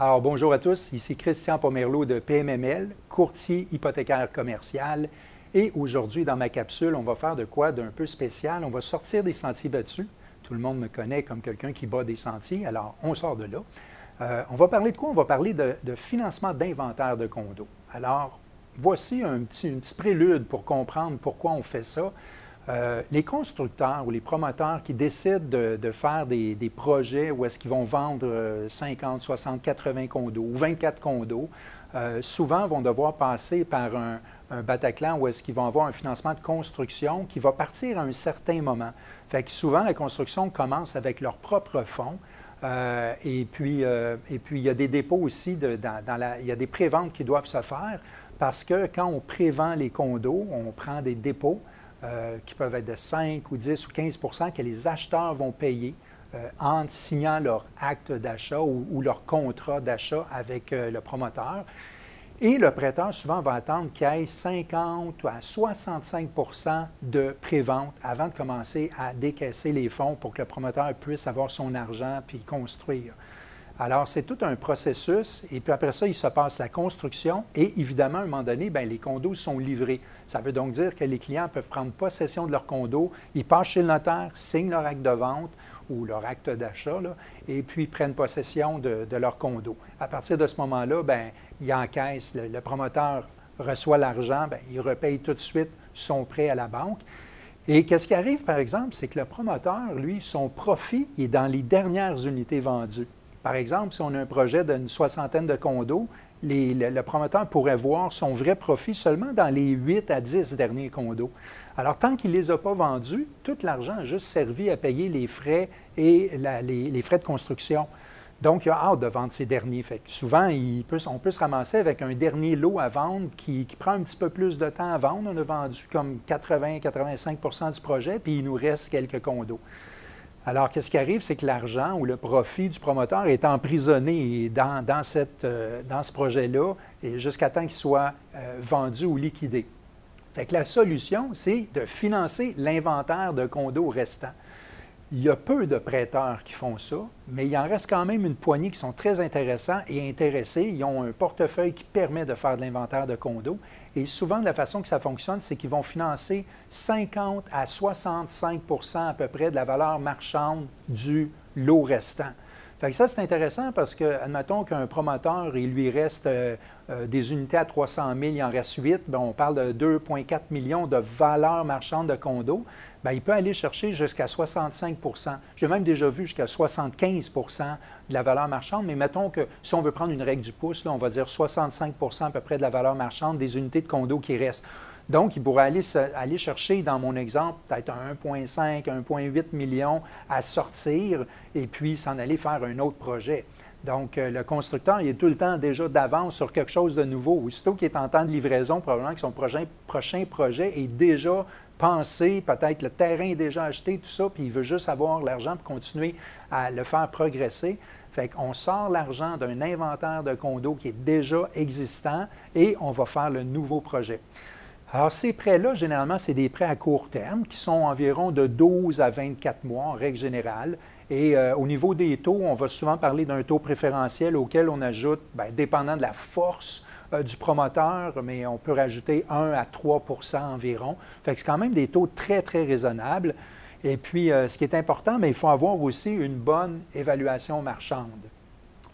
Alors, bonjour à tous, ici Christian Pomerleau de PMML, courtier hypothécaire commercial. Et aujourd'hui, dans ma capsule, on va faire de quoi d'un peu spécial. On va sortir des sentiers battus. Tout le monde me connaît comme quelqu'un qui bat des sentiers, alors on sort de là. Euh, on va parler de quoi? On va parler de, financement d'inventaire de condos. Alors, voici un petit, un petit prélude pour comprendre pourquoi on fait ça. Euh, les constructeurs ou les promoteurs qui décident de, faire des, projets où est-ce qu'ils vont vendre 50, 60, 80 condos ou 24 condos, euh, souvent vont devoir passer par un, Bataclan où est-ce qu'ils vont avoir un financement de construction qui va partir à un certain moment. Fait que souvent, la construction commence avec leurs propres fonds. Euh, et, puis, et puis, il y a des dépôts aussi, dans, la, il y a des préventes qui doivent se faire parce que quand on prévend les condos, on prend des dépôts euh, qui peuvent être de 5 ou 10 ou 15% que les acheteurs vont payer euh, en signant leur acte d'achat ou, leur contrat d'achat avec euh, le promoteur. Et le prêteur, souvent, va attendre qu'il y ait 50 à 65% de prévente avant de commencer à décaisser les fonds pour que le promoteur puisse avoir son argent puis construire. Alors, c'est tout un processus. Et puis après ça, il se passe la construction. Et évidemment, à un moment donné, bien, les condos sont livrés. Ça veut donc dire que les clients peuvent prendre possession de leur condo, ils passent chez le notaire, signent leur acte de vente ou leur acte d'achat, et puis prennent possession de, leur condo. À partir de ce moment-là, bien, ils encaissent, le, promoteur reçoit l'argent, bien, il repaye tout de suite son prêt à la banque. Et qu'est-ce qui arrive, par exemple, c'est que le promoteur, lui, son profit est dans les dernières unités vendues. Par exemple, si on a un projet d'une soixantaine de condos, le, promoteur pourrait voir son vrai profit seulement dans les 8 à 10 derniers condos. Alors, tant qu'il ne les a pas vendus, tout l'argent a juste servi à payer les frais et les, frais de construction. Donc, il a hâte de vendre ces derniers. Souvent, on peut se ramasser avec un dernier lot à vendre qui, qui, prend un petit peu plus de temps à vendre. On a vendu comme 80-85% du projet, puis il nous reste quelques condos. Alors, qu'est-ce qui arrive, c'est que l'argent ou le profit du promoteur est emprisonné dans, dans, euh, ce projet-là jusqu'à temps qu'il soit euh, vendu ou liquidé. Fait que la solution, c'est de financer l'inventaire de condos restants. Il y a peu de prêteurs qui font ça, mais il en reste quand même une poignée qui sont très intéressants et intéressés. Ils ont un portefeuille qui permet de faire de l'inventaire de condos. Et souvent, la façon que ça fonctionne, c'est qu'ils vont financer 50 à 65% à peu près de la valeur marchande du lot restant. Fait ça, c'est intéressant parce que, admettons qu'un promoteur, il lui reste euh, euh, des unités à 300 000, il en reste 8, bien, on parle de 2,4 millions de valeur marchande de condos. Bien, il peut aller chercher jusqu'à 65% J'ai même déjà vu jusqu'à 75% de la valeur marchande, mais mettons que si on veut prendre une règle du pouce, là, on va dire 65% à peu près de la valeur marchande des unités de condos qui restent. Donc, il pourrait aller, chercher, dans mon exemple, peut-être 1,5, 1,8 million à sortir et puis s'en aller faire un autre projet. Donc, euh, le constructeur, il est tout le temps déjà d'avance sur quelque chose de nouveau. Aussitôt qu'il est en temps de livraison, probablement que son prochain, prochain projet est déjà pensé, peut-être le terrain est déjà acheté, tout ça, puis il veut juste avoir l'argent pour continuer à le faire progresser. Fait qu'on sort l'argent d'un inventaire de condos qui est déjà existant et on va faire le nouveau projet. Alors, ces prêts-là, généralement, c'est des prêts à court terme qui sont environ de 12 à 24 mois en règle générale. Et euh, au niveau des taux, on va souvent parler d'un taux préférentiel auquel on ajoute, bien, dépendant de la force euh, du promoteur, mais on peut rajouter 1 à 3% environ. Fait que c'est quand même des taux très, très raisonnables. Et puis, euh, ce qui est important, mais il faut avoir aussi une bonne évaluation marchande.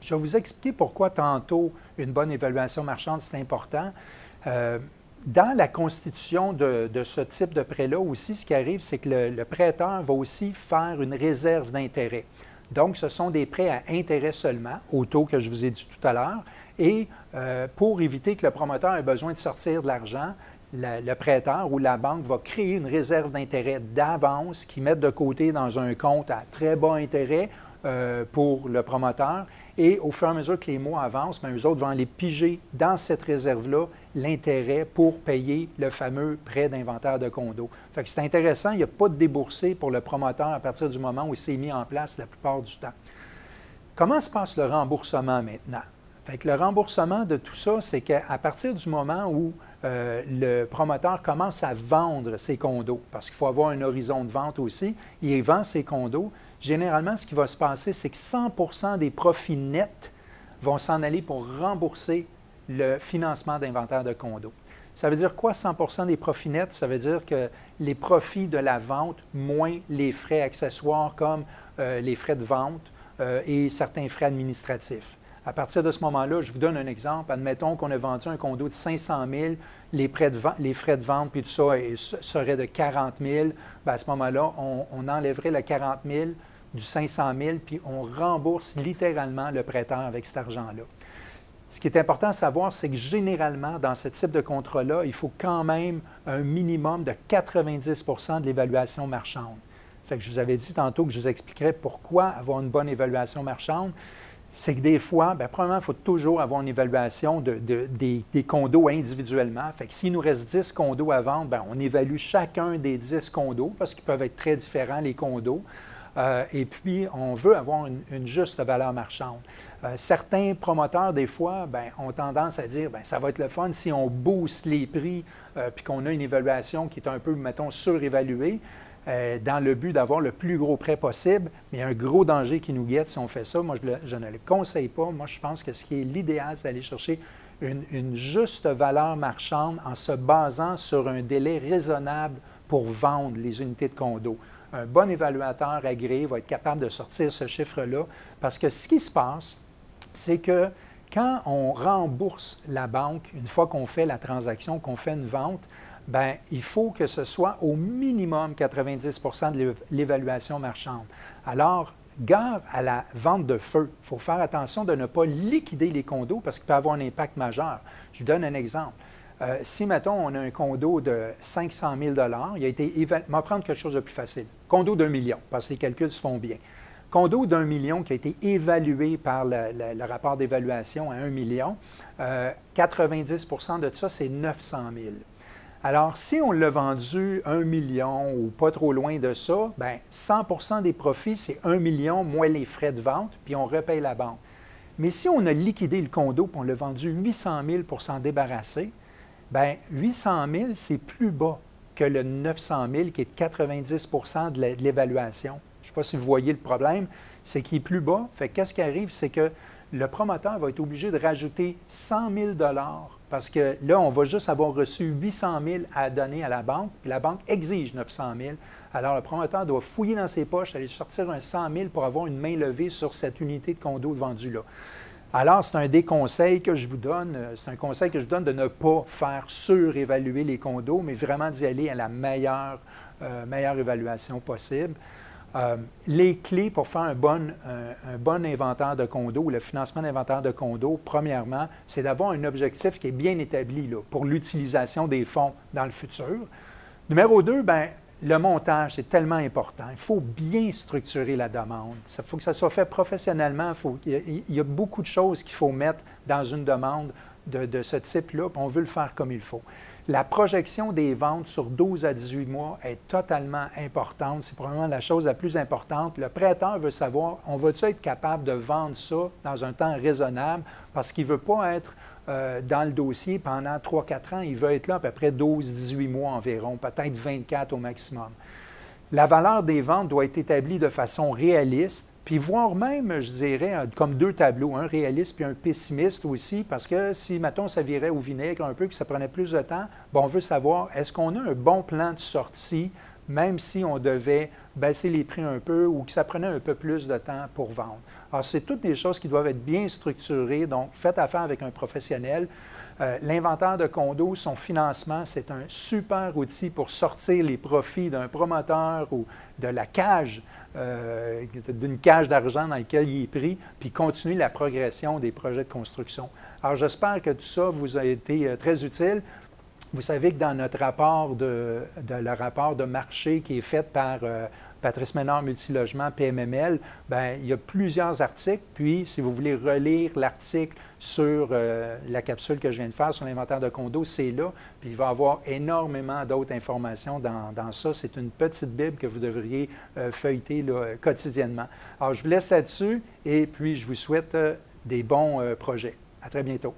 Je vais vous expliquer pourquoi tantôt une bonne évaluation marchande, c'est important dans la constitution de, ce type de prêt-là aussi, ce qui arrive, c'est que le, prêteur va aussi faire une réserve d'intérêt. Donc, ce sont des prêts à intérêt seulement, au taux que je vous ai dit tout à l'heure. Et euh, pour éviter que le promoteur ait besoin de sortir de l'argent, le prêteur ou la banque va créer une réserve d'intérêt d'avance qui met de côté dans un compte à très bas intérêt euh, pour le promoteur. Et au fur et à mesure que les mois avancent, bien, eux autres vont aller piger dans cette réserve-là l'intérêt pour payer le fameux prêt d'inventaire de condo. Fait que c'est intéressant, il n'y a pas de déboursé pour le promoteur à partir du moment où il s'est mis en place la plupart du temps. Comment se passe le remboursement maintenant? Fait le remboursement de tout ça, c'est qu'à partir du moment où euh, le promoteur commence à vendre ses condos, parce qu'il faut avoir un horizon de vente aussi, il vend ses condos, généralement, ce qui va se passer, c'est que 100% des profits nets vont s'en aller pour rembourser le financement d'inventaire de condos. Ça veut dire quoi 100% des profits nets? Ça veut dire que les profits de la vente moins les frais accessoires comme euh, les frais de vente euh, et certains frais administratifs. À partir de ce moment-là, je vous donne un exemple. Admettons qu'on a vendu un condo de 500 000, les, frais de vente puis tout ça seraient de 40 000. Bien, à ce moment-là, on, on, enlèverait le 40 000 du 500 000 puis on rembourse littéralement le prêteur avec cet argent-là. Ce qui est important à savoir, c'est que généralement, dans ce type de contrat-là, il faut quand même un minimum de 90 de l'évaluation marchande. Fait que je vous avais dit tantôt que je vous expliquerais pourquoi avoir une bonne évaluation marchande. C'est que des fois, bien, premièrement, il faut toujours avoir une évaluation de, des, condos individuellement. Fait que s'il nous reste 10 condos à vendre, bien, on évalue chacun des 10 condos parce qu'ils peuvent être très différents, les condos. Euh, et puis, on veut avoir une, juste valeur marchande. Euh, certains promoteurs, des fois, ben, ont tendance à dire bien, ça va être le fun si on booste les prix euh, puis qu'on a une évaluation qui est un peu, mettons, surévaluée. dans le but d'avoir le plus gros prêt possible, mais il y a un gros danger qui nous guette si on fait ça. Moi, je, ne le conseille pas. Moi, je pense que ce qui est l'idéal, c'est d'aller chercher une, juste valeur marchande en se basant sur un délai raisonnable pour vendre les unités de condo un bon évaluateur agréé va être capable de sortir ce chiffre-là parce que ce qui se passe, c'est que quand on rembourse la banque, une fois qu'on fait la transaction, qu'on fait une vente, bien, il faut que ce soit au minimum 90% de l'évaluation marchande. Alors, gare à la vente de feu. Il faut faire attention de ne pas liquider les condos parce qu'il peut avoir un impact majeur. Je vous donne un exemple. Euh, si, mettons, on a un condo de 500 000 il a été évalué. On va prendre quelque chose de plus facile. Condo d'un million, parce que les calculs se font bien. Condo d'un million qui a été évalué par le, rapport d'évaluation à un million, 90% euh, de ça, c'est 900 000. Alors, si on l'a vendu un million ou pas trop loin de ça, bien, 100% des profits, c'est un million moins les frais de vente, puis on repaye la banque. Mais si on a liquidé le condo et on l'a vendu 800 000 pour s'en débarrasser, Bien, 800 000, c'est plus bas que le 900 000 qui est 90 de l'évaluation. Je ne sais pas si vous voyez le problème, c'est qu'il est plus bas. Fait qu'est-ce qui arrive, c'est que le promoteur va être obligé de rajouter 100 000 parce que là, on va juste avoir reçu 800 000 à donner à la banque, la banque exige 900 000. Alors, le promoteur doit fouiller dans ses poches, aller sortir un 100 000 pour avoir une main levée sur cette unité de condo vendue là. Alors, c'est un des conseils que je vous donne. Euh, c'est un conseil que je donne de ne pas faire surévaluer les condos, mais vraiment d'y aller à la meilleure, euh, meilleure évaluation possible. Euh, les clés pour faire un bon, un, bon inventaire de condos, le financement d'inventaire de condos, premièrement, c'est d'avoir un objectif qui est bien établi là, pour l'utilisation des fonds dans le futur. Numéro deux, bien, le montage, c'est tellement important. Il faut bien structurer la demande. Il faut que ça soit fait professionnellement. il y a beaucoup de choses qu'il faut mettre dans une demande de, ce type-là, on veut le faire comme il faut. La projection des ventes sur 12 à 18 mois est totalement importante. C'est probablement la chose la plus importante. Le prêteur veut savoir, on va-tu être capable de vendre ça dans un temps raisonnable? Parce qu'il ne veut pas être euh, dans le dossier pendant 3-4 ans. Il veut être là à peu près 12-18 mois environ, peut-être 24 au maximum. La valeur des ventes doit être établie de façon réaliste, puis voire même, je dirais, comme deux tableaux, un réaliste puis un pessimiste aussi, parce que si, mettons, ça virait au vinaigre un peu, que ça prenait plus de temps, bon, on veut savoir, est-ce qu'on a un bon plan de sortie, même si on devait baisser les prix un peu ou que ça prenait un peu plus de temps pour vendre? Alors, c'est toutes des choses qui doivent être bien structurées, donc faites affaire avec un professionnel. Euh, l'inventaire de condos, son financement, c'est un super outil pour sortir les profits d'un promoteur ou de la cage, euh, d'une cage d'argent dans laquelle il est pris, puis continuer la progression des projets de construction. Alors j'espère que tout ça vous a été euh, très utile. Vous savez que dans notre rapport de, le rapport de marché qui est fait par Patrice Ménard Multilogement, PMML, bien, il y a plusieurs articles. Puis, si vous voulez relire l'article sur euh, la capsule que je viens de faire sur l'inventaire de condos, c'est là. Puis, il va y avoir énormément d'autres informations dans, ça. C'est une petite Bible que vous devriez euh, feuilleter quotidiennement. Alors, je vous laisse là-dessus et puis je vous souhaite euh, des bons projets. À très bientôt.